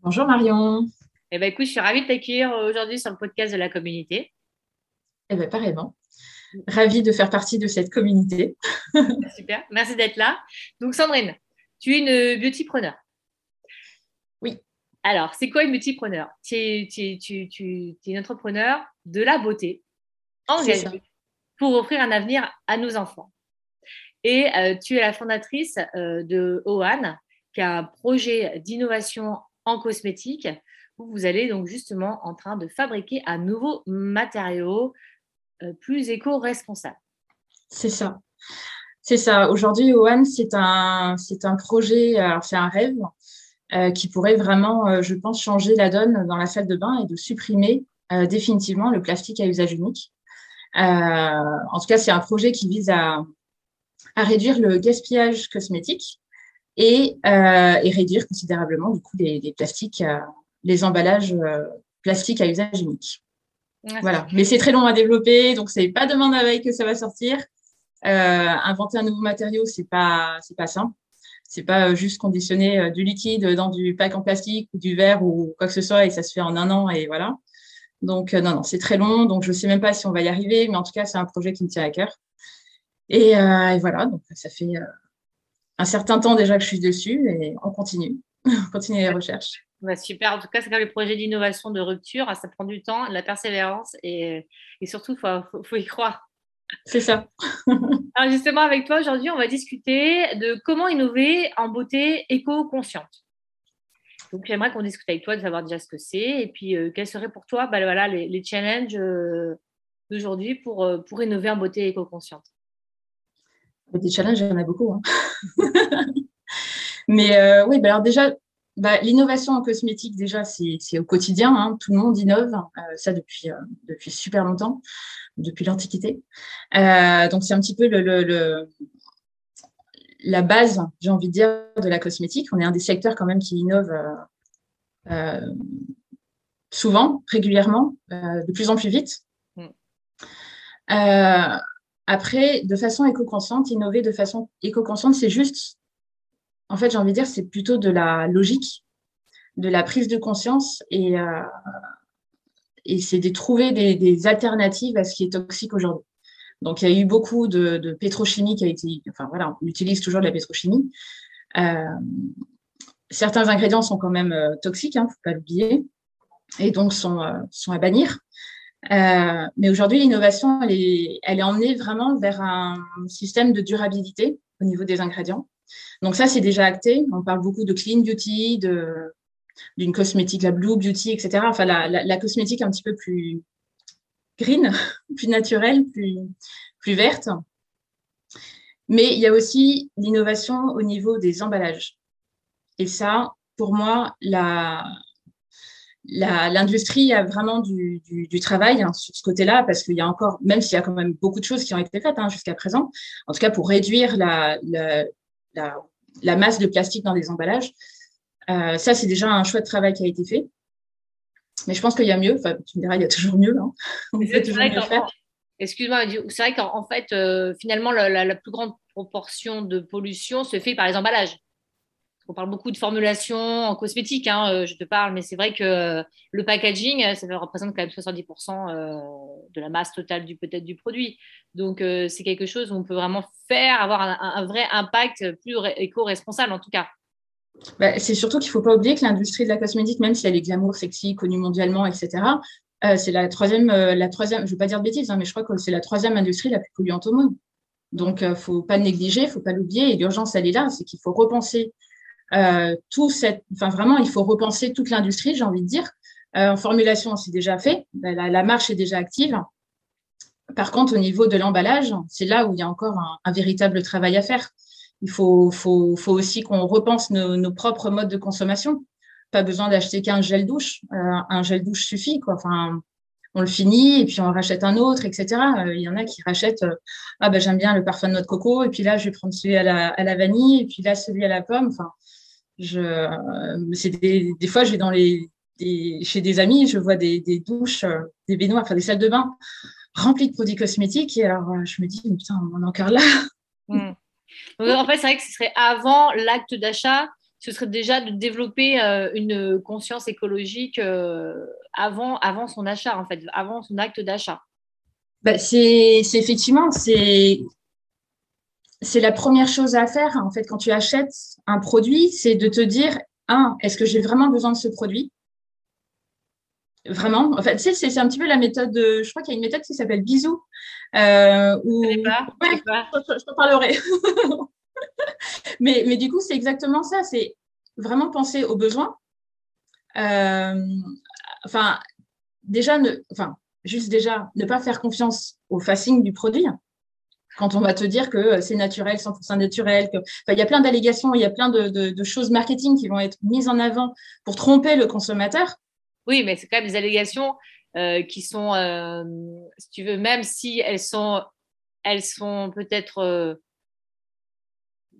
Bonjour Marion. Eh ben écoute, je suis ravie de t'accueillir aujourd'hui sur le podcast de la communauté. Eh bien, pareillement. Ravie de faire partie de cette communauté. Super, merci d'être là. Donc Sandrine, tu es une beautypreneur. Oui. Alors, c'est quoi une beautypreneur tu es, tu, tu, tu, es une entrepreneur de la beauté engagée pour offrir un avenir à nos enfants. Et euh, tu es la fondatrice euh, de OAN, qui a un projet d'innovation en cosmétique où vous allez donc justement en train de fabriquer un nouveau matériau euh, plus éco-responsable. C'est ça. C'est ça. Aujourd'hui, OAN, c'est un, c'est un projet, c'est un rêve euh, qui pourrait vraiment, euh, je pense, changer la donne dans la salle de bain et de supprimer définitivement le plastique à usage unique. en tout cas, c'est un projet qui vise à, à réduire le gaspillage cosmétique et, et réduire considérablement du coup les, plastiques, les emballages plastiques à usage unique voilà. Mais c'est très long à développer, donc c'est pas demain la veille que ça va sortir. Euh, inventer un nouveau matériau, c'est pas c'est pas simple. C'est pas euh, juste conditionner euh, du liquide dans du pack en plastique ou du verre ou quoi que ce soit et ça se fait en un an et voilà. Donc non non, c'est très long, donc je sais même pas si on va y arriver, mais en tout cas c'est un projet qui me tient à cœur. Et, et voilà, donc ça fait un certain temps déjà que je suis dessus et on continue, on continue les recherches. Bah, super. En tout cas, c'est comme les projets d'innovation de rupture. Ça prend du temps, de la persévérance et, surtout, il faut, faut, y croire. C'est ça. Alors justement, avec toi, aujourd'hui, on va discuter de comment innover en beauté éco-consciente. Donc, j'aimerais qu'on discute avec toi de savoir déjà ce que c'est et puis euh, quels seraient pour toi bah, voilà, les, challenges euh, d'aujourd'hui pour, euh, pour innover en beauté éco-consciente. Des challenges, il y en a beaucoup. Hein. Mais oui, bah, alors déjà, bah, L'innovation en cosmétique, déjà, c'est au quotidien. Hein. Tout le monde innove, euh, ça depuis, euh, depuis super longtemps, depuis l'Antiquité. Euh, donc, c'est un petit peu le, la base, j'ai envie de dire, de la cosmétique. On est un des secteurs quand même qui innove souvent, régulièrement, de plus en plus vite. Mm. Après, de façon éco-consciente, innover de façon éco-consciente, c'est juste en fait, j'ai envie de dire, c'est plutôt de la logique, de la prise de conscience et, euh, et c'est de trouver des, alternatives à ce qui est toxique aujourd'hui. Donc, il y a eu beaucoup de, pétrochimie qui a été, enfin voilà, on utilise toujours de la pétrochimie. Euh, certains ingrédients sont quand même euh, toxiques, il hein, ne faut pas l'oublier, et donc sont, sont à bannir. Mais aujourd'hui, l'innovation, elle est, elle est emmenée vraiment vers un système de durabilité au niveau des ingrédients. Donc ça, c'est déjà acté. On parle beaucoup de clean beauty, de d'une cosmétique, la blue beauty, etc. Enfin, la, cosmétique un petit peu plus green, plus naturelle, plus, plus verte. Mais il y a aussi l'innovation au niveau des emballages. Et ça, pour moi, l'industrie a vraiment du, travail hein, sur ce côté-là, parce qu'il y a encore, même s'il y a quand même beaucoup de choses qui ont été faites hein, jusqu'à présent, en tout cas pour réduire la, la, masse de plastique dans les emballages. Euh, ça, c'est déjà un choix de travail qui a été fait. Mais je pense qu'il y a mieux. Enfin, tu me diras, il y a toujours mieux. Hein. Excuse-moi, c'est vrai qu'en fait, euh, finalement, la, plus grande proportion de pollution se fait par les emballages on parle beaucoup de formulation en cosmétique, hein, euh, je te parle, mais c'est vrai que euh, le packaging, euh, ça représente quand même 70% de la masse totale du peut-être du produit. Donc c'est quelque chose où on peut vraiment faire, avoir un, vrai impact plus éco-responsable en tout cas. Bah, c'est surtout qu'il ne faut pas oublier que l'industrie de la cosmétique, même si elle est glamour, sexy, connue mondialement, etc., c'est la troisième, la troisième, je ne veux pas dire de bêtises, hein, mais je crois que c'est la troisième industrie la plus polluante au monde. Donc, il ne faut pas négliger, il ne faut pas l'oublier. Et l'urgence, elle est là, c'est qu'il faut repenser euh, tout cette, enfin vraiment, il faut repenser toute l'industrie, j'ai envie de dire. Euh, en formulation, c'est déjà fait, la, marche est déjà active. Par contre, au niveau de l'emballage, c'est là où il y a encore un, véritable travail à faire. Il faut, faut, faut aussi qu'on repense nos, propres modes de consommation. pas besoin d'acheter qu'un gel douche. un gel douche suffit, quoi. Enfin, on le finit et puis on rachète un autre, etc. Il y en a qui rachètent, ah ben j'aime bien le parfum de noix de coco et puis là je vais prendre celui à la, à la vanille et puis là celui à la pomme. Enfin, je, des, des, fois je vais dans les, chez des amis, je vois des, des douches, des baignoires, enfin des salles de bain remplies de produits cosmétiques et alors je me dis putain on en est encore là. Hmm. En fait, c'est vrai que ce serait avant l'acte d'achat, ce serait déjà de développer euh, une conscience écologique euh, avant, avant son achat, en fait, avant son acte d'achat. Bah, c'est effectivement, c'est c'est la première chose à faire en fait quand tu achètes un produit, c'est de te dire un, est-ce que j'ai vraiment besoin de ce produit? Vraiment, en fait, tu sais, c'est un petit peu la méthode. De, je crois qu'il y a une méthode qui s'appelle bisou. Euh, où... Je, pas, je, te parlerai. mais, mais du coup, c'est exactement ça. C'est vraiment penser aux besoins. Euh, enfin, déjà, ne, enfin, juste déjà, ne pas faire confiance au facing du produit. Quand on va te dire que c'est naturel, 100% naturel, que, il y a plein d'allégations, il y a plein de, de, choses marketing qui vont être mises en avant pour tromper le consommateur. Oui, mais c'est quand même des allégations euh, qui sont, euh, si tu veux, même si elles sont, elles sont peut-être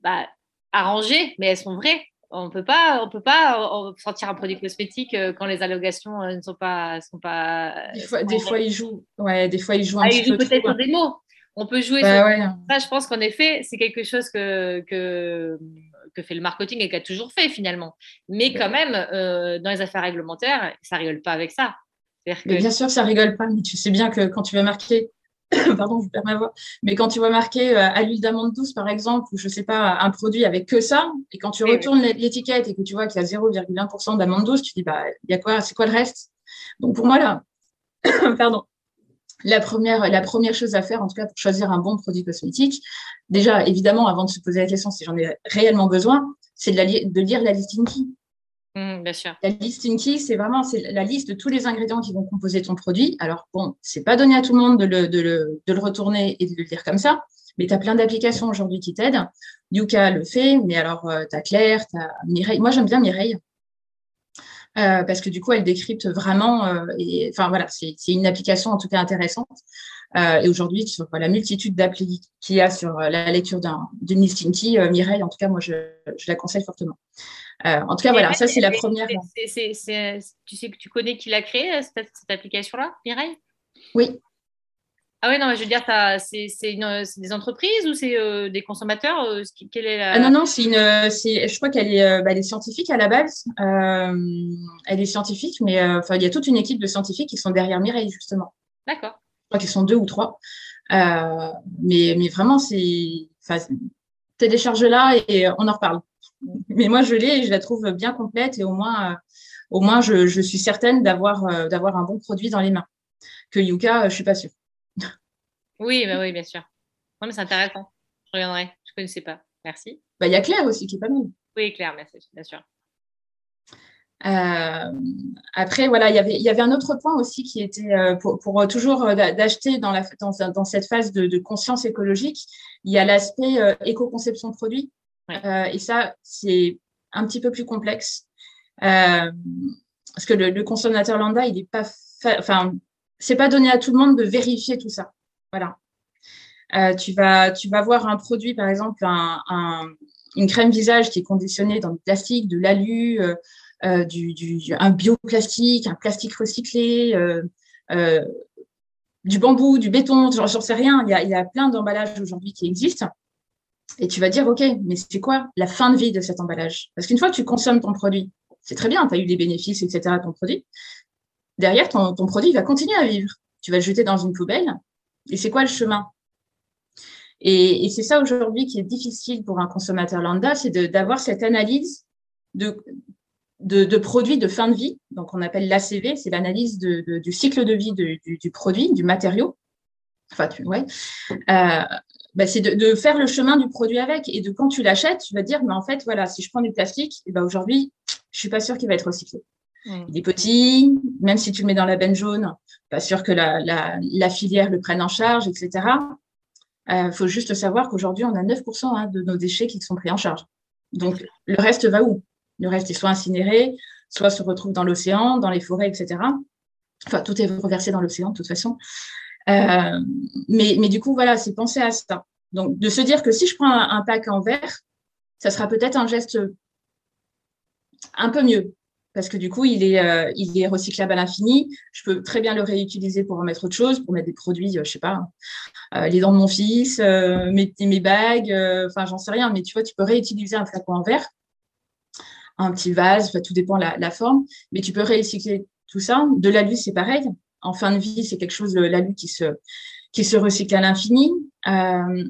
bah, arrangées, mais elles sont vraies. On peut pas, on peut pas sortir un produit cosmétique euh, quand les allégations euh, ne sont pas, sont pas. Des fois, des fois ils jouent, ouais, des fois ils jouent un ah, petit ils jouent peut-être sur des mots. On peut jouer bah, sur ça. Je pense qu'en effet, c'est quelque chose que, que, que fait le marketing et qu'a toujours fait finalement. Mais quand même, euh, dans les affaires réglementaires, ça rigole pas avec ça. Bien sûr, ça rigole pas. Mais tu sais bien que quand tu vas marquer pardon, je perds ma voix, mais quand tu vois marqué euh, à l'huile d'amande douce, par exemple, ou je sais pas, un produit avec que ça, et quand tu retournes l'étiquette et que tu vois qu'il y a 0,1% d'amande douce, tu dis, bah, il y a quoi, c'est quoi le reste? Donc, pour moi, là, pardon, la première, la première chose à faire, en tout cas, pour choisir un bon produit cosmétique, déjà, évidemment, avant de se poser la question si j'en ai réellement besoin, c'est de, de, lire la listing key. Mmh, bien sûr. La listing key, c'est vraiment c'est la liste de tous les ingrédients qui vont composer ton produit. Alors, bon, c'est pas donné à tout le monde de le, de le, de le retourner et de le lire comme ça, mais tu as plein d'applications aujourd'hui qui t'aident. Yuka le fait, mais alors, euh, tu as Claire, tu as Mireille. Moi, j'aime bien Mireille. Euh, parce que du coup, elle décrypte vraiment. Euh, et, enfin, voilà, c'est une application en tout cas intéressante. Euh, et aujourd'hui, sur la multitude d'applis qu'il y a sur la lecture d'une listing key, Mireille, en tout cas, moi, je, je la conseille fortement. En tout cas, voilà, ça c'est la première. tu sais que tu connais qui l'a créé, euh, cette, application-là, Mireille? Oui. Ah oui, non, je veux dire, c'est des entreprises ou c'est euh, des consommateurs quelle est ah Non, non, c'est une, je crois qu'elle est, bah, est, scientifique à la base. elle est scientifique, mais il y a toute une équipe de scientifiques qui sont derrière Mireille, justement. D'accord. Je crois qu'ils sont deux ou trois. mais, mais vraiment, c'est. Télécharge-la et on en reparle. Mais moi, je l'ai et je la trouve bien complète et au moins, euh, au moins je, je suis certaine d'avoir euh, d'avoir un bon produit dans les mains. Que Yuka, euh, je suis pas sûre. Oui, bah oui, bien sûr. mais c'est intéressant. Je reviendrai. Je ne connaissais pas. Merci. Bah, il y a Claire aussi qui est pas mal. Oui, Claire, merci, bien sûr. après, voilà, y il y avait un autre point aussi qui était pour, pour toujours d'acheter dans, la, dans, dans, cette phase de, de, conscience écologique, il y a l'aspect éco-conception produit. Euh, et ça, c'est un petit peu plus complexe. Euh, parce que le, consommateur lambda, il n'est pas, enfin, c'est pas donné à tout le monde de vérifier tout ça. Voilà. Euh, tu vas, tu vas voir un produit, par exemple, un, une crème visage qui est conditionnée dans du plastique, de l'alu, du, du, un bioplastique, un plastique recyclé, du bambou, du béton, j'en sais rien. Il y a, il y a plein d'emballages aujourd'hui qui existent. Et tu vas dire, OK, mais c'est quoi la fin de vie de cet emballage? Parce qu'une fois que tu consommes ton produit, c'est très bien, tu as eu des bénéfices, etc., ton produit. Derrière, ton, ton produit va continuer à vivre. Tu vas le jeter dans une poubelle. Et c'est quoi le chemin? Et, et c'est ça aujourd'hui qui est difficile pour un consommateur lambda, c'est d'avoir cette analyse de, de, de, produits de fin de vie. Donc, on appelle l'ACV, c'est l'analyse de, de, du cycle de vie du, du, produit, du matériau. Enfin, tu, ouais. Euh, bah, c'est de, faire le chemin du produit avec. Et de quand tu l'achètes, tu vas dire, mais en fait, voilà, si je prends du plastique, et eh ben aujourd'hui, je suis pas sûre qu'il va être recyclé. Il est petit, même si tu le mets dans la benne jaune, pas sûr que la, filière le prenne en charge, etc. Il euh, faut juste savoir qu'aujourd'hui, on a 9% hein, de nos déchets qui sont pris en charge. Donc, le reste va où? Le reste est soit incinéré, soit se retrouvent dans l'océan, dans les forêts, etc. Enfin, tout est reversé dans l'océan de toute façon. Euh, mais, mais du coup, voilà, c'est penser à ça. Donc, de se dire que si je prends un, pack en verre, ça sera peut-être un geste un peu mieux. Parce que du coup, il est, euh, il est recyclable à l'infini. Je peux très bien le réutiliser pour en mettre autre chose, pour mettre des produits, je sais pas, les dents de mon fils, mes, mes bagues, enfin, j'en sais rien. Mais tu vois, tu peux réutiliser un flacon en verre un petit vase, tout dépend de la, forme, mais tu peux recycler tout ça. De l'alu, c'est pareil. En fin de vie, c'est quelque chose, l'alu qui se, qui se recycle à l'infini. Euh,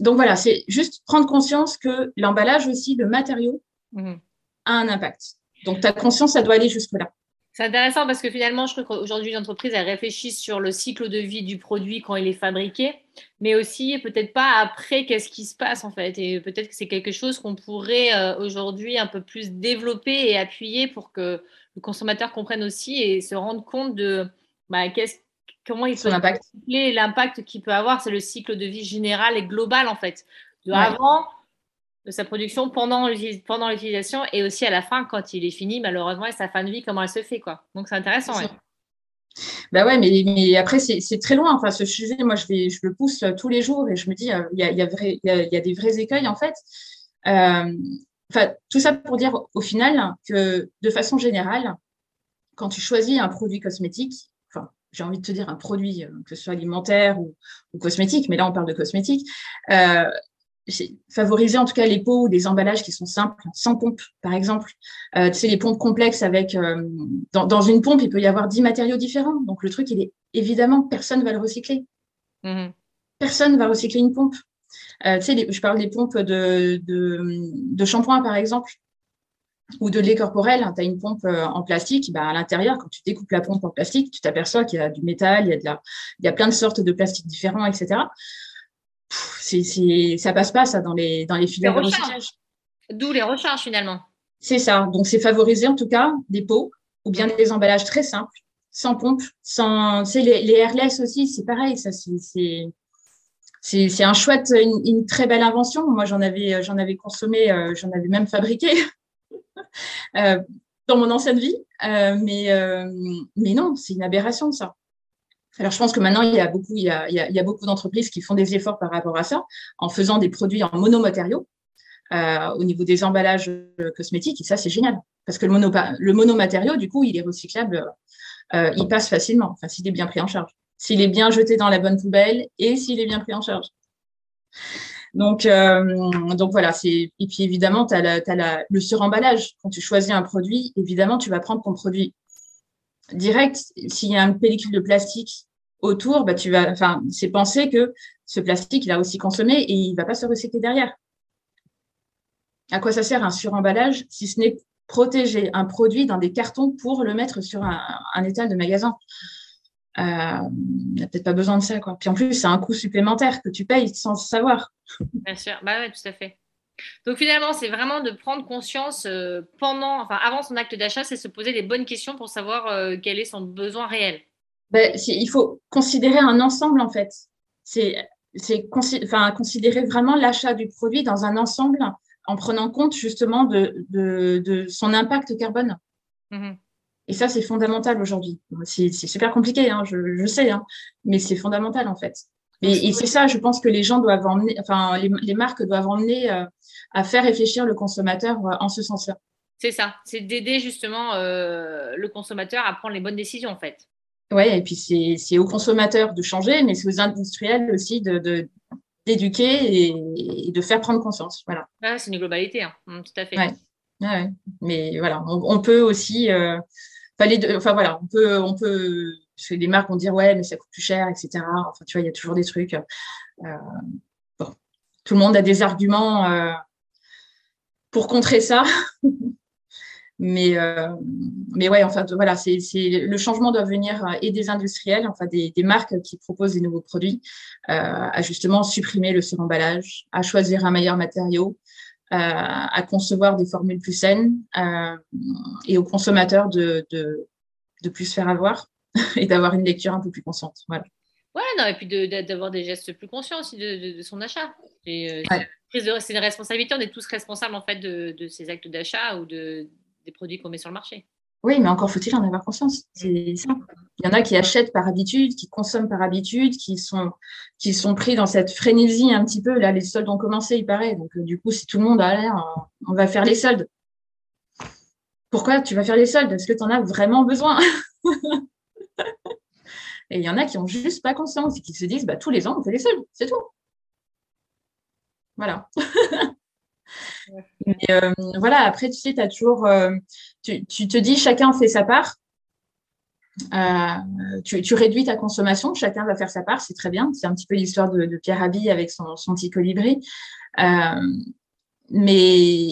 donc voilà, c'est juste prendre conscience que l'emballage aussi, le matériau, mhm. a un impact. Donc ta conscience, ça doit aller jusque-là. C'est intéressant parce que finalement, je crois qu'aujourd'hui, l'entreprise, elle réfléchit sur le cycle de vie du produit quand il est fabriqué, mais aussi peut-être pas après, qu'est-ce qui se passe en fait. Et peut-être que c'est quelque chose qu'on pourrait euh, aujourd'hui un peu plus développer et appuyer pour que le consommateur comprenne aussi et se rende compte de bah, comment il peut l'impact qu'il peut avoir. C'est le cycle de vie général et global en fait. De avant de sa production pendant l'utilisation et aussi à la fin quand il est fini malheureusement et sa fin de vie comment elle se fait quoi donc c'est intéressant ouais. Bah ouais, mais, mais après, c'est très loin. Enfin, ce sujet, moi, je, vais, je le pousse tous les jours et je me dis, euh, il y a, y, a y, y a, des vrais écueils, en fait. Euh, enfin, tout ça pour dire, au final, que de façon générale, quand tu choisis un produit cosmétique, enfin, j'ai envie de te dire un produit, euh, que ce soit alimentaire ou, ou cosmétique, mais là, on parle de cosmétique, euh, favoriser en tout cas les pots ou des emballages qui sont simples, sans pompe, par exemple. Euh, tu sais, les pompes complexes avec... Euh, dans, dans, une pompe, il peut y avoir dix matériaux différents. Donc, le truc, il est évidemment, personne ne va le recycler. Mm-hmm. Personne ne va recycler une pompe. Euh, tu sais, je parle des pompes de, de, de shampoing, par exemple, ou de lait corporel. Tu as une pompe euh, en plastique. Bah, à l'intérieur, quand tu découpes la pompe en plastique, tu t'aperçois qu'il y a du métal, il y a, de la, il y a plein de sortes de plastiques différents, etc c'est, ça passe pas ça dans les dans les filières de recyclage. D'où les recharges finalement. C'est ça. Donc c'est favoriser en tout cas des pots ou bien des emballages très simples, sans pompe, sans. Sais, les, les airless aussi, c'est pareil. Ça c'est c'est un chouette, une, très belle invention. Moi j'en avais j'en avais consommé, euh, j'en avais même fabriqué. euh, dans mon ancienne vie, euh, mais, euh, mais non, c'est une aberration ça. Alors, je pense que maintenant, il y a beaucoup, il y a, il y a, beaucoup d'entreprises qui font des efforts par rapport à ça, en faisant des produits en monomatériaux euh, au niveau des emballages euh, cosmétiques. Et ça, c'est génial. Parce que le, mono, monomatériau, du coup, il est recyclable, euh, il passe facilement, enfin, s'il est bien pris en charge. S'il est bien jeté dans la bonne poubelle et s'il est bien pris en charge. Donc, euh, donc voilà, c'est et puis évidemment, tu as, as le suremballage. Quand tu choisis un produit, évidemment, tu vas prendre ton produit direct. S'il y a une pellicule de plastique autour, bah, tu vas, enfin, c'est penser que ce plastique, il a aussi consommé et il va pas se recycler derrière. À quoi ça sert un suremballage si ce n'est protéger un produit dans des cartons pour le mettre sur un, étal de magasin? Euh, Il n'y a peut-être pas besoin de ça. Quoi. Puis en plus, c'est un coût supplémentaire que tu payes sans savoir. Bien sûr, bah tout à fait. Donc finalement, c'est vraiment de prendre conscience euh, pendant, enfin avant son acte d'achat, c'est se poser les bonnes questions pour savoir euh, quel est son besoin réel. Ben, il faut considérer un ensemble en fait. C'est enfin, considérer vraiment l'achat du produit dans un ensemble en prenant compte justement de, de, de son impact carbone. Mm-hmm. Et ça, c'est fondamental aujourd'hui. C'est super compliqué, hein, je, je, sais, hein, mais c'est fondamental en fait. Et, et c'est ça, je pense que les gens doivent emmener, enfin, les, les marques doivent emmener euh, à faire réfléchir le consommateur euh, en ce sens-là. C'est ça, c'est d'aider justement euh, le consommateur à prendre les bonnes décisions en fait. Oui, et puis c'est aux consommateurs de changer, mais c'est aux industriels aussi de, d'éduquer et, de faire prendre conscience. Voilà. c'est une globalité, hein. mmh, tout à fait. Ouais. Mais voilà, on, peut aussi, euh, enfin voilà, on peut, on peut, parce que les marques vont dire ouais, mais ça coûte plus cher, etc. Enfin, tu vois, il y a toujours des trucs. Euh, bon, tout le monde a des arguments euh, pour contrer ça. Mais, euh, mais ouais, enfin, voilà, c'est, le changement doit venir euh, et des industriels, enfin des, des marques qui proposent des nouveaux produits, euh, à justement supprimer le suremballage, à choisir un meilleur matériau, euh, à concevoir des formules plus saines et aux consommateurs de, de, de plus faire avoir et d'avoir une lecture un peu plus consciente. Voilà. Ouais, non, et puis d'avoir des gestes plus conscients aussi de, de, son achat. Et, c'est une responsabilité, on est tous responsables en fait de, de ces actes d'achat ou de, des produits qu'on met sur le marché. Oui, mais encore faut-il en avoir conscience. C'est ça. Il y en a qui achètent par habitude, qui consomment par habitude, qui sont, qui sont pris dans cette frénésie un petit peu. Là, les soldes ont commencé, il paraît. Donc, euh, du coup, si tout le monde a l'air, on va faire les soldes. Pourquoi tu vas faire les soldes? Est-ce que tu en as vraiment besoin? Et il y en a qui n'ont juste pas conscience et qui se disent bah, tous les ans, on fait les soldes, c'est tout. Voilà. Euh, voilà, après, tu sais, tu as toujours. Euh, tu, te dis chacun fait sa part. Euh, tu, réduis ta consommation, chacun va faire sa part, c'est très bien. C'est un petit peu l'histoire de, Pierre Rabhi avec son, petit colibri. mais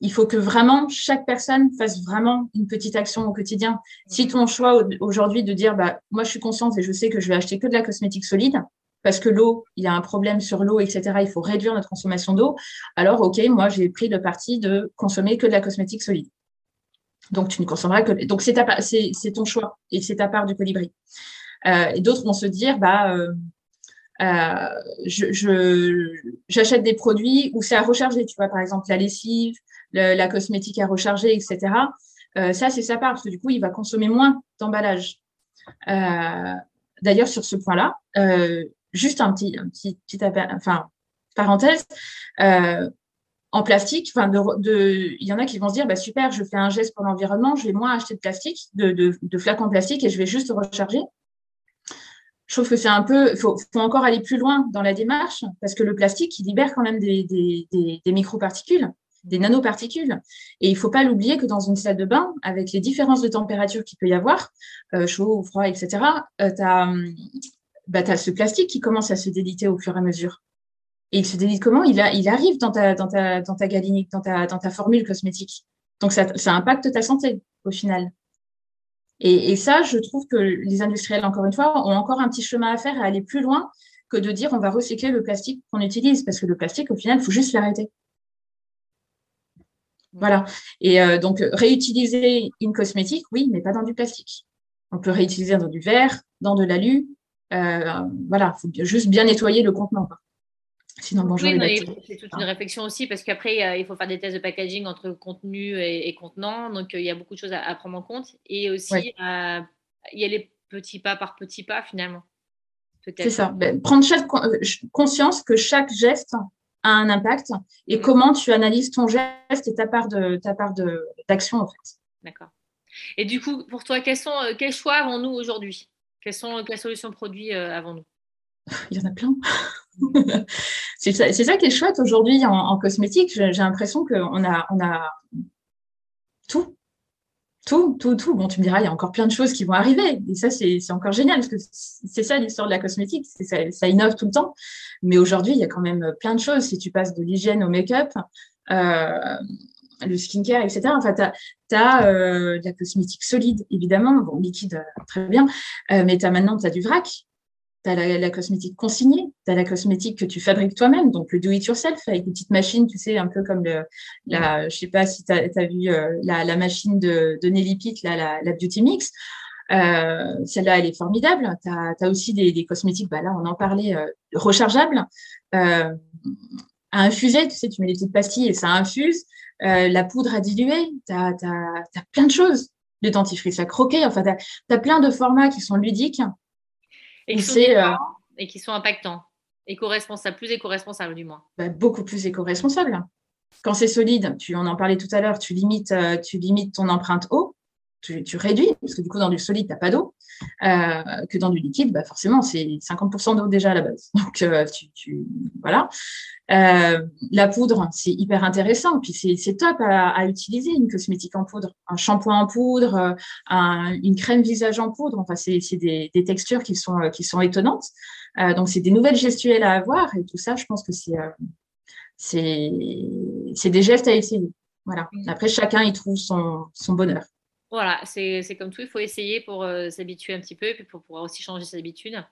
il faut que vraiment chaque personne fasse vraiment une petite action au quotidien. Si mhm. ton choix aujourd'hui de dire, bah, moi je suis consciente et je sais que je vais acheter que de la cosmétique solide, parce que l'eau, il y a un problème sur l'eau, etc., il faut réduire notre consommation d'eau, alors ok, moi j'ai pris le parti de consommer que de la cosmétique solide. Donc tu ne consommeras que. Donc c'est ton choix et c'est ta part du colibri. Euh, et d'autres vont se dire, bah, euh, euh, j'achète des produits où c'est à recharger, tu vois, par exemple la lessive, la cosmétique à recharger, etc. Ça, c'est sa part, parce que du coup, il va consommer moins d'emballage. D'ailleurs, sur ce point-là, juste un petit, un enfin, parenthèse, en plastique, enfin, il y en a qui vont se dire, bah, super, je fais un geste pour l'environnement, je vais moins acheter de plastique, de, de, flacons plastique et je vais juste recharger. Je trouve que c'est un peu, il faut, encore aller plus loin dans la démarche parce que le plastique, il libère quand même des, des, des, des microparticules des nanoparticules. Et il ne faut pas l'oublier que dans une salle de bain, avec les différences de température qu'il peut y avoir, euh, chaud froid, etc., tu as, bah, ce plastique qui commence à se déliter au fur et à mesure. Et il se délite comment? Il, arrive dans ta, dans ta, dans ta galinique, dans ta, dans ta formule cosmétique. Donc, ça, ça impacte ta santé au final. Et, et, ça, je trouve que les industriels, encore une fois, ont encore un petit chemin à faire à aller plus loin que de dire on va recycler le plastique qu'on utilise. Parce que le plastique, au final, il faut juste l'arrêter. Voilà. Et euh, donc, réutiliser une cosmétique, oui, mais pas dans du plastique. On peut réutiliser dans du verre, dans de l'alu. Euh, voilà, il faut juste bien nettoyer le contenant. Sinon, bonjour oui, C'est toute une réflexion aussi parce qu'après, il faut faire des tests de packaging entre contenu et, contenant. Donc, euh, il y a beaucoup de choses à, prendre en compte. Et aussi, il y a les petits pas par petits pas finalement. C'est ça. Ben, prendre conscience que chaque geste un impact et mm. comment tu analyses ton geste et ta part de ta part d'action en fait. D'accord. Et du coup, pour toi, quels sont euh, quels choix avons-nous aujourd'hui? Quelles sont quelles solutions produits euh, avons-nous? Il y en a plein. c'est ça, ça, qui est chouette aujourd'hui en, cosmétique. J'ai l'impression qu'on a on a tout tout, tout, tout. Bon, tu me diras, il y a encore plein de choses qui vont arriver. Et ça, c'est encore génial, parce que c'est ça l'histoire de la cosmétique. Ça, ça, innove tout le temps. Mais aujourd'hui, il y a quand même plein de choses. Si tu passes de l'hygiène au make-up, euh, le skincare, etc. Enfin, tu as, euh, de la cosmétique solide, évidemment. Bon, liquide, euh, très bien. Euh, mais as, maintenant, tu as du vrac tu as la, cosmétique consignée, tu as la cosmétique que tu fabriques toi-même, donc le do-it-yourself avec une petite machine, tu sais, un peu comme le, la, je sais pas si tu as, vu euh, la, la, machine de, Nelly Pitt, la, la Beauty Mix. Celle-là, elle est formidable. Tu as, aussi des, des, cosmétiques, bah là, on en parlait, rechargeables, à infuser, tu sais, tu mets des petites pastilles et ça infuse. Euh, la poudre à diluer, tu as, as, plein de choses. Le dentifrice à croquer, enfin, tu as plein de formats qui sont ludiques et qui, sont, euh, et qui sont impactants, éco-responsables, plus éco-responsables du moins. Bah, beaucoup plus éco-responsables. Quand c'est solide, tu on en parlait tout à l'heure, tu limites, euh, tu limites ton empreinte eau, tu, tu, réduis, parce que du coup, dans du solide, tu n'as pas d'eau, euh, que dans du liquide, bah, forcément, c'est 50% d'eau déjà à la base. Donc, euh, tu, tu, voilà. Euh, la poudre, c'est hyper intéressant. Puis c'est top à, à, utiliser une cosmétique en poudre, un shampoing en poudre, euh, un, une crème visage en poudre. Enfin, c'est des, des, textures qui sont qui sont étonnantes. Euh, donc c'est des nouvelles gestuelles à avoir et tout ça, je pense que c'est euh, c'est des gestes à essayer. Voilà. Après, chacun y trouve son, son bonheur. Voilà, c'est comme tout, il faut essayer pour s'habituer un petit peu, puis pour pouvoir aussi changer ses habitudes.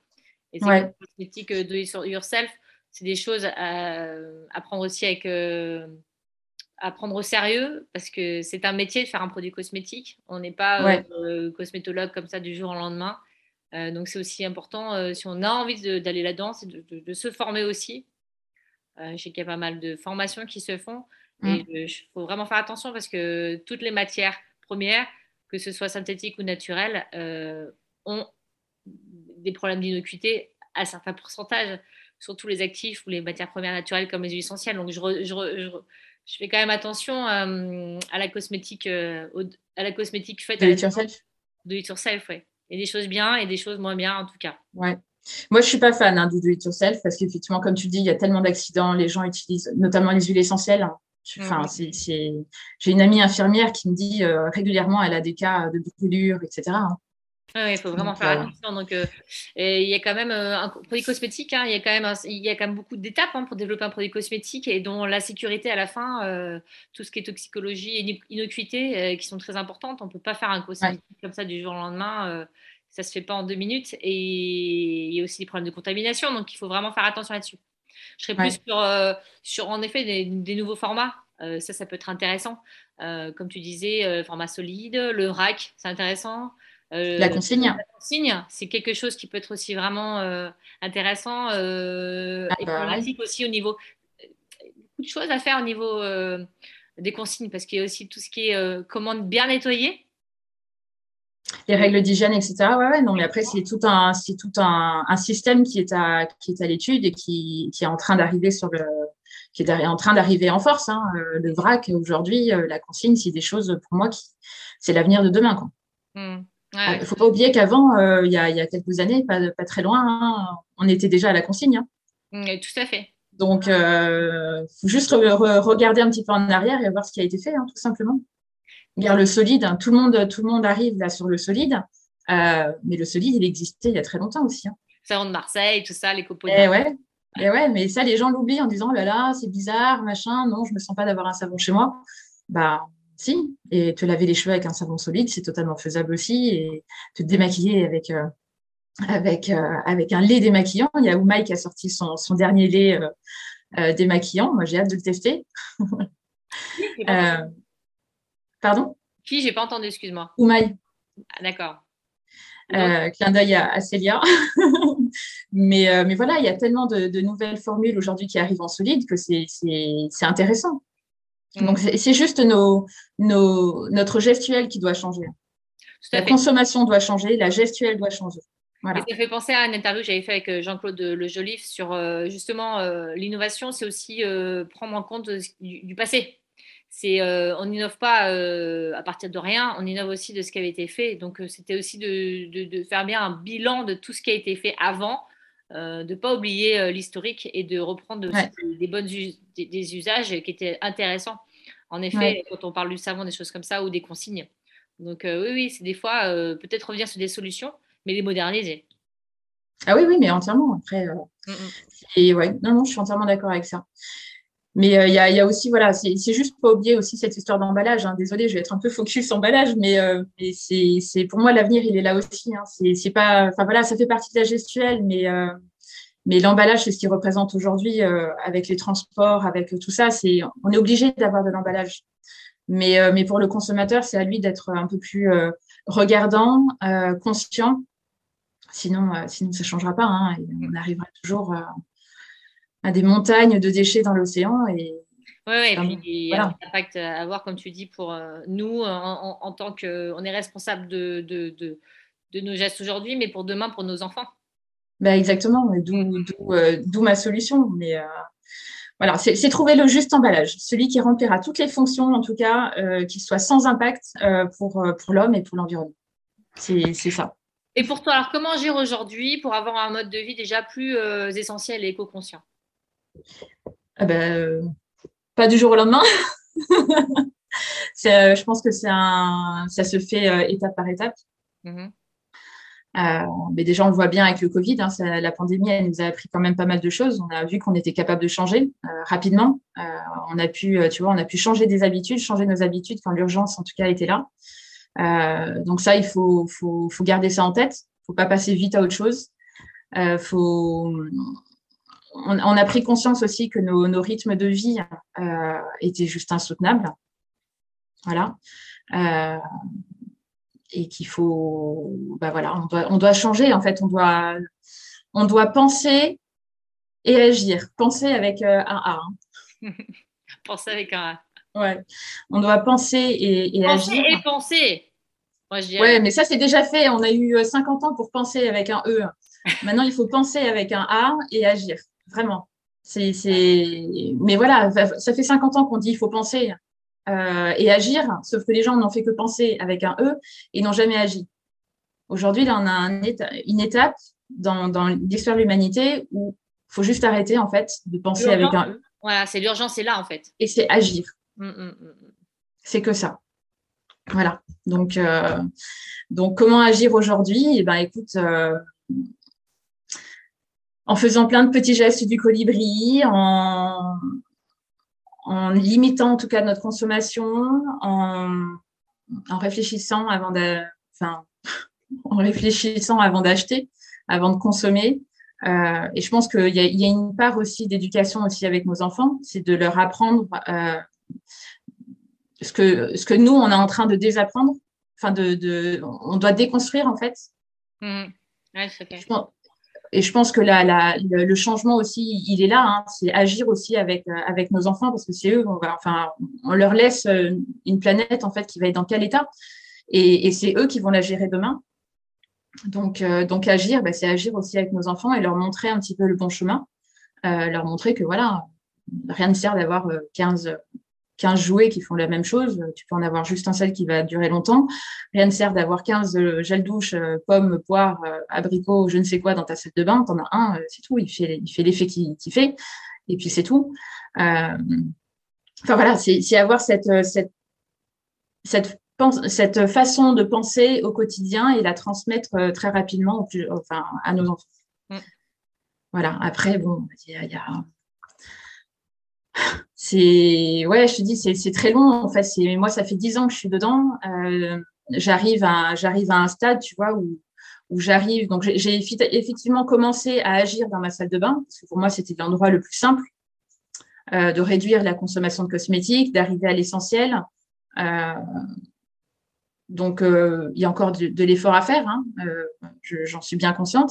Et c'est ouais. cosmétique de yourself c'est des choses à, prendre aussi avec euh, à prendre au sérieux parce que c'est un métier de faire un produit cosmétique. On n'est pas euh, cosmétologue comme ça du jour au lendemain. Euh, donc c'est aussi important si on a envie d'aller là-dedans, c'est de, se former aussi. je sais qu'il y a pas mal de formations qui se font. Et il mmh. faut vraiment faire attention parce que toutes les matières premières, que ce soit synthétiques ou naturelles, ont des problèmes d'innocuité à certains pourcentages, surtout les actifs ou les matières premières naturelles comme les huiles essentielles. Donc, je, je, fais quand même attention euh, à la cosmétique, euh, à la cosmétique faite de it yourself. De it yourself, oui. Et des choses bien et des choses moins bien en tout cas. Ouais. Moi, je suis pas fan hein, du do it yourself parce qu'effectivement, comme tu dis, il y a tellement d'accidents. Les gens utilisent notamment les huiles essentielles. Enfin, mmh. c'est, j'ai une amie infirmière qui me dit euh, régulièrement, elle a des cas de brûlure, etc. Oui, il faut vraiment faire attention. Donc, euh, il y a quand même euh, un produit cosmétique, hein, il, y a quand même il y a quand même beaucoup d'étapes hein, pour développer un produit cosmétique et dont la sécurité à la fin, euh, tout ce qui est toxicologie et innocuité, qui sont très importantes. On ne peut pas faire un cosmétique comme ça du jour au lendemain. ça ne se fait pas en deux minutes. Et il y a aussi des problèmes de contamination. Donc, il faut vraiment faire attention là-dessus. Je serais plus sur, sur, en effet, des, nouveaux formats. ça, ça peut être intéressant. comme tu disais, format solide, le vrac, c'est intéressant. Euh, la consigne. La consigne, c'est quelque chose qui peut être aussi vraiment euh, intéressant euh, ah, et bah pratique aussi au niveau. Beaucoup de choses à faire au niveau des consignes parce qu'il y a aussi tout ce qui est comment bien nettoyer. Les règles d'hygiène, etc. Ouais, ouais, mais après, c'est tout un, c'est tout un, un, système qui est à, qui est à l'étude et qui, qui, est en train d'arriver sur le, qui est en train d'arriver en force. Hein. Le vrac, aujourd'hui, la consigne, c'est des choses, pour moi, qui, c'est l'avenir de demain. Quoi. Mmh. Il ne faut pas oublier qu'avant, euh, il y, a quelques années, pas, très loin, hein, on était déjà à la consigne. Hein. Mm, tout à fait. Donc, il euh, faut juste regarder un petit peu en arrière et voir ce qui a été fait, tout simplement. Le solide, tout, le monde, tout le monde arrive là sur le solide, euh, mais le solide, il existait il y a très longtemps aussi. Hein. Savon de Marseille, tout ça, les copeaux. Eh ouais, et eh ouais, mais ça, les gens l'oublient en disant, oh là là, c'est bizarre, machin, non, je ne me sens pas d'avoir un savon chez moi. Bah, si, et te laver les cheveux avec un savon solide, c'est totalement faisable aussi. Et te démaquiller avec, euh, avec, euh, avec un lait démaquillant. Il y a Oumaï qui a sorti son, son dernier lait démaquillant. Moi, j'ai hâte de le tester. pardon? Qui? J'ai pas entendu, excuse-moi. Oumaï. Ah, d'accord. clin d'œil à, Célia. mais, mais voilà, il y a tellement de, de nouvelles formules aujourd'hui qui arrivent en solide que c'est intéressant. Donc, c'est juste nos, nos, notre gestuelle qui doit changer. La consommation doit changer, la gestuelle doit changer. Voilà. ça fait penser à une interview que j'avais fait avec euh, Jean-Claude Le Joliffe sur euh, justement euh, l'innovation, c'est aussi prendre en compte du, passé. C'est, on n'innove pas à partir de rien, on innove aussi de ce qui avait été fait. Donc, c'était aussi de, de, de, faire bien un bilan de tout ce qui a été fait avant, de ne pas oublier l'historique et de reprendre des, bonnes des, usages qui étaient intéressants. En effet, quand on parle du savon, des choses comme ça ou des consignes. Donc oui, oui, c'est des fois peut-être revenir sur des solutions, mais les moderniser. Ah oui, oui, mais entièrement. Après, et ouais, non, non, je suis entièrement d'accord avec ça. Mais il y, a, aussi, voilà, c'est juste pas oublier aussi cette histoire d'emballage. Hein. Désolée, je vais être un peu focus emballage, mais, mais c'est pour moi l'avenir, il est là aussi. Hein. C'est pas, enfin voilà, ça fait partie de la gestuelle, mais mais l'emballage, c'est ce qui représente aujourd'hui euh, avec les transports, avec tout ça. C'est, on est obligé d'avoir de l'emballage. Mais, euh, mais pour le consommateur, c'est à lui d'être un peu plus euh, regardant, conscient. Sinon, sinon ça changera pas. Hein, on arrivera toujours à des montagnes de déchets dans l'océan. Et, oui, ouais, et puis il y a un impact à avoir, comme tu dis, pour nous, en, en, tant qu'on est responsable de, de, de, de nos gestes aujourd'hui, mais pour demain, pour nos enfants. Ben exactement, euh, d'où ma solution. Mais euh, voilà, c'est trouver le juste emballage, celui qui remplira toutes les fonctions, en tout cas, euh, qui soit sans impact pour, pour l'homme et pour l'environnement. C'est ça. Et pour toi, alors comment agir aujourd'hui pour avoir un mode de vie déjà plus essentiel et éco-conscient? Ah ben, Pas du jour au lendemain. je pense que un, ça se fait étape par étape. Euh, mais déjà, on le voit bien avec le Covid. Hein, la pandémie, elle nous a appris quand même pas mal de choses. On a vu qu'on était capable de changer euh, rapidement. Euh, on a pu, tu vois, on a pu changer des habitudes, changer nos habitudes quand l'urgence, en tout cas, était là. donc ça, il faut, faut, faut, garder ça en tête. Il faut pas passer vite à autre chose. faut on, on, a pris conscience aussi que nos, nos rythmes de vie étaient juste insoutenables. Voilà et qu'il faut, bah voilà, on doit, on doit changer en fait, on doit, on doit penser et agir. Penser avec euh, un A. Penser avec un A. Ouais. On doit penser et, penser agir. et penser. Moi, je dirais. Ouais, mais ça, c'est déjà fait. On a eu 50 ans pour penser avec un E. Maintenant, il faut penser avec un A et agir. Vraiment. C'est, Mais voilà, ça fait 50 ans qu'on dit il faut penser euh, et agir, sauf que les gens n'ont fait que penser avec un E et n'ont jamais agi. Aujourd'hui, là, on a une étape dans, l'histoire de l'humanité où il faut juste arrêter en fait de penser avec un E. Voilà, c'est l'urgence, c'est là en fait. Et c'est agir. Mmh, mmh, mmh, c'est que ça. Voilà. Donc, euh, donc comment agir aujourd'hui? Eh ben, écoute, euh, en faisant plein de petits gestes du colibri, en, en limitant en tout cas notre consommation, en, en réfléchissant avant de, enfin, en réfléchissant avant d'acheter, avant de consommer. Euh, et je pense qu'il y, y, a une part aussi d'éducation aussi avec nos enfants, c'est de leur apprendre euh, ce que ce que nous on est en train de désapprendre. Enfin, de, de on doit déconstruire en fait. Mmh. Ouais, je pense, et je pense que la, le, changement aussi, il est là. Hein. c'est agir aussi avec euh, avec nos enfants parce que c'est eux. On enfin, on leur laisse euh, une planète en fait qui va être dans quel état, et, c'est eux qui vont la gérer demain. Donc euh, agir, bah, c'est agir aussi avec nos enfants et leur montrer un petit peu le bon chemin, leur montrer que voilà, rien ne sert d'avoir 15 15 jouets qui font la même chose. Tu peux en avoir juste un seul qui va durer longtemps. Rien ne sert d'avoir 15 euh, gels douche, euh, pommes, poires, euh, abricots, je ne sais quoi dans ta salle de bain. Tu en as un, c'est tout. Il fait, il fait l'effet qu'il fait. Et puis c'est tout. enfin voilà, c'est avoir cette, cette, cette, cette façon de penser au quotidien et la transmettre très rapidement enfin, à nos enfants. Mm. Voilà. Après, bon, il y a c'est ouais, je te dis, c'est très long. En fait, c'est moi, ça fait dix ans que je suis dedans. Euh, j'arrive à j'arrive à un stade, tu vois, où où j'arrive. Donc, j'ai effectivement commencé à agir dans ma salle de bain parce que pour moi, c'était l'endroit le plus simple euh, de réduire la consommation de cosmétiques, d'arriver à l'essentiel. Euh, donc, euh, il y a encore de, l'effort à faire. Hein, euh, J'en suis bien consciente.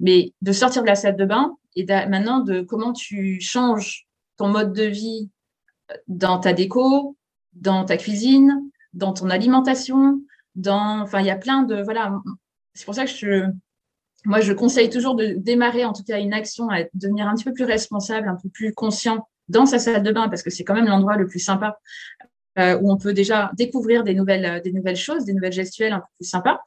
Mais de sortir de la salle de bain et maintenant de comment tu changes ton mode de vie dans ta déco, dans ta cuisine, dans ton alimentation, dans, enfin, il y a plein de, voilà. C'est pour ça que je, moi, je conseille toujours de démarrer, en tout cas, une action à devenir un petit peu plus responsable, un peu plus conscient dans sa salle de bain, parce que c'est quand même l'endroit le plus sympa euh, où on peut déjà découvrir des nouvelles, des nouvelles choses, des nouvelles gestuelles un peu plus sympas,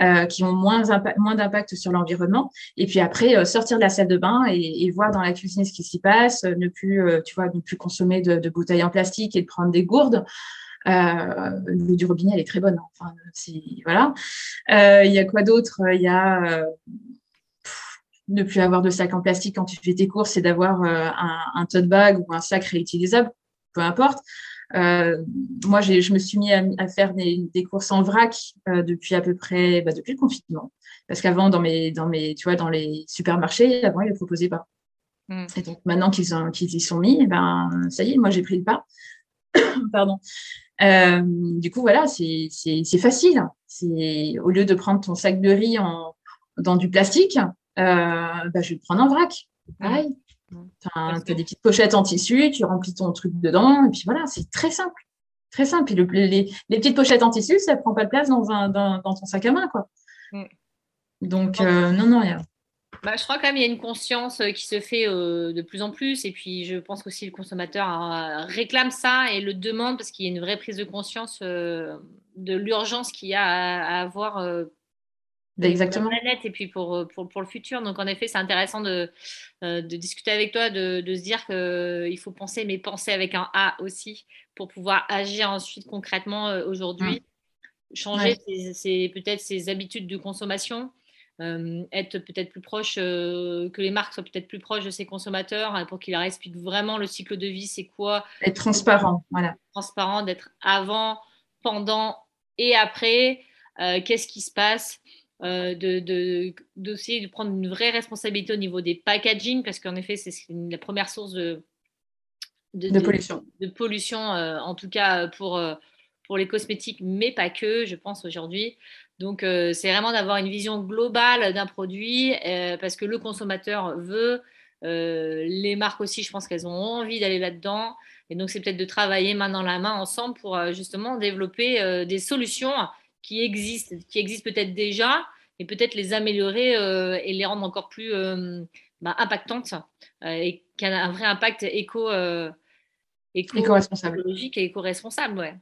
euh, qui ont moins, moins d'impact sur l'environnement. Et puis après, euh, sortir de la salle de bain et, et, voir dans la cuisine ce qui s'y passe, ne plus, euh, tu vois, ne plus consommer de, bouteilles en plastique et de prendre des gourdes. l'eau du robinet, elle est très bonne. Hein. Enfin, voilà. Il y a quoi d'autre? Il y a ne plus avoir de sac en plastique quand tu fais tes courses, c'est d'avoir un tote bag ou un sac réutilisable, peu importe. Euh, moi, je me suis mis à, à faire des, des, courses en vrac euh, depuis à peu près, bah, depuis le confinement. Parce qu'avant, dans mes, dans mes, tu vois, dans les supermarchés, avant, ils ne proposaient pas. Mm. Et donc, maintenant qu'ils qu'ils y sont mis, eh ben, ça y est, moi, j'ai pris le pas. Pardon. Euh, du coup, voilà, c'est facile. C'est au lieu de prendre ton sac de riz en, dans du plastique, euh, bah, je vais le prendre en vrac. Pareil. Tu as, des petites pochettes en tissu, tu remplis ton truc dedans, et puis voilà, c'est très simple. Très simple. Puis les, petites pochettes en tissu, ça ne prend pas de place dans, un, dans, ton sac à main. Quoi. Mm. Donc, euh, non, non, a... Bah, je crois quand même qu'il y a une conscience euh, qui se fait euh, de plus en plus. Et puis, je pense qu'aussi le consommateur réclame ça et le demande parce qu'il y a une vraie prise de conscience de l'urgence qu'il y a à, à avoir Exactement. Pour la planète et puis pour, euh, pour, pour, le futur. Donc, en effet, c'est intéressant de, euh, de, discuter avec toi, de, de se dire qu'il euh, faut penser, mais penser avec un A aussi pour pouvoir agir ensuite concrètement aujourd'hui. Mmh. Changer peut-être ses habitudes de consommation, être peut-être plus proche, que les marques soient peut-être plus proches de ses consommateurs hein, pour qu'ils leur expliquent vraiment le cycle de vie, c'est quoi. Être transparent, voilà. Transparent, d'être avant, pendant et après. Qu'est-ce qui se passe euh, de, de, de prendre une vraie responsabilité au niveau des packaging, parce qu'en effet, c'est la première source de, de, pollution, de pollution euh, en tout cas pour, euh, pour les cosmétiques, mais pas que, je pense, aujourd'hui. Donc, c'est vraiment d'avoir une vision globale d'un produit, parce que le consommateur veut, les marques aussi, je pense qu'elles ont envie d'aller là-dedans. Et donc, c'est peut-être de travailler main dans la main ensemble pour justement développer des solutions qui existent, qui existent peut-être déjà, et peut-être les améliorer et les rendre encore plus bah, impactantes et qui a un vrai impact éco, éco, éco-responsable. écologique et éco-responsable. Ouais.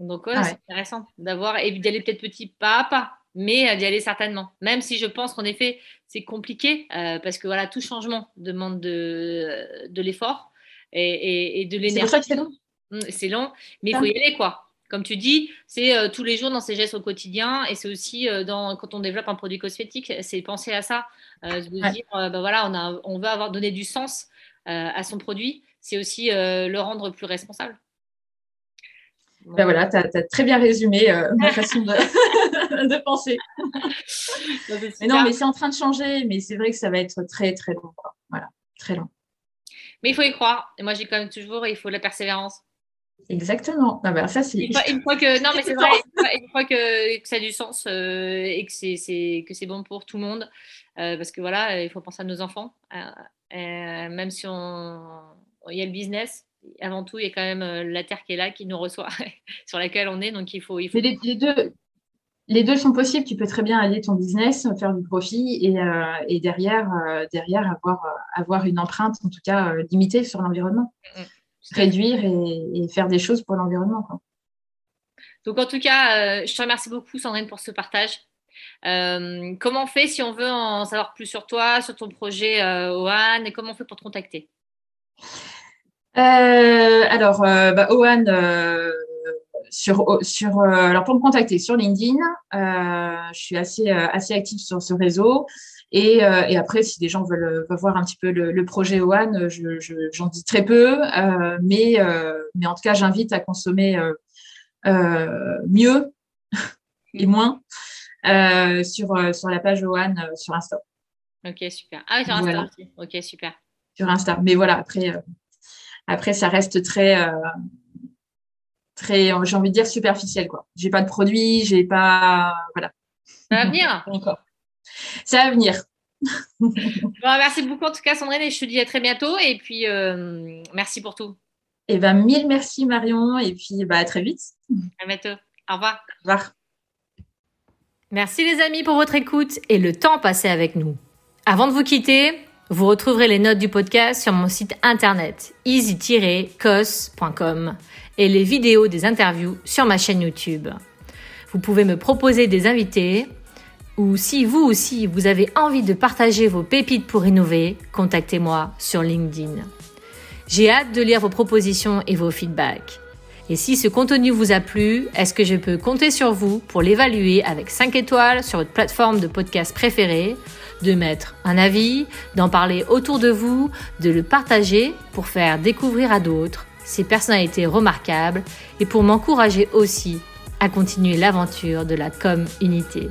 Donc, ah c'est intéressant d'avoir et d'aller peut-être petit pas à pas, mais d'y aller certainement. Même si je pense qu'en effet, c'est compliqué euh, parce que voilà, tout changement demande de, de l'effort et, et, de l'énergie. C'est long. Mmh, c'est long, mais il faut y aller, quoi. Comme tu dis, c'est euh, tous les jours dans ces gestes au quotidien et c'est aussi euh, dans, quand on développe un produit cosmétique, c'est penser à ça, de dire, bah, voilà, on, a, on veut avoir donné du sens à son produit, c'est aussi le rendre plus responsable. Ben voilà, tu as, très bien résumé euh, ma façon de, penser. mais non, mais c'est en train de changer, mais c'est vrai que ça va être très, très long. Voilà, très long. Mais il faut y croire. Et moi, j'ai quand même toujours, il faut la persévérance. Exactement. Ah ben, ça, c'est... Une, fois, que, non, mais c'est vrai, une fois, que, ça a du sens euh, et que c'est, que c'est bon pour tout le monde, euh, parce que voilà, il faut penser à nos enfants, même si on, il y a le business, avant tout, il y a quand même euh, la terre qui est là, qui nous reçoit, sur laquelle on est. Donc, il faut. Il faut... Les, deux, les deux sont possibles. Tu peux très bien allier ton business, faire du profit et, euh, et derrière, euh, derrière avoir, avoir une empreinte, en tout cas limitée sur l'environnement. Mm, mm. Réduire et, faire des choses pour l'environnement. Donc, en tout cas, je te remercie beaucoup, Sandrine, pour ce partage. comment on fait si on veut en savoir plus sur toi, sur ton projet OAN et comment on fait pour te contacter? Euh, alors, euh, bah, Owen, euh, sur, sur, alors pour me contacter sur LinkedIn, je suis assez, assez active sur ce réseau. Et, et, après, si des gens veulent, voir un petit peu le, projet OAN, j'en dis très peu, mais, mais en tout cas, j'invite à consommer mieux et moins sur, sur la page OAN sur Insta. Ok, super. Ah, sur Insta aussi. Ok, super. Sur Insta. Mais voilà, après, après, ça reste très, euh, très, j'ai envie de dire superficiel, quoi. J'ai pas de produit, j'ai pas, voilà. Ça va venir. Encore. Ça va venir. merci beaucoup en tout cas, Sandrine, et je te dis à très bientôt. Et puis, euh, merci pour tout. Et eh ben, mille merci Marion, et puis bah, à très vite. À bientôt. Au revoir. Au revoir. Merci les amis pour votre écoute et le temps passé avec nous. Avant de vous quitter, vous retrouverez les notes du podcast sur mon site internet easy-cos.com et les vidéos des interviews sur ma chaîne YouTube. Vous pouvez me proposer des invités ou si vous aussi vous avez envie de partager vos pépites pour innover, contactez-moi sur LinkedIn. J'ai hâte de lire vos propositions et vos feedbacks. Et si ce contenu vous a plu, est-ce que je peux compter sur vous pour l'évaluer avec 5 étoiles sur votre plateforme de podcast préférée de mettre un avis, d'en parler autour de vous, de le partager pour faire découvrir à d'autres ces personnalités remarquables et pour m'encourager aussi à continuer l'aventure de la com unité.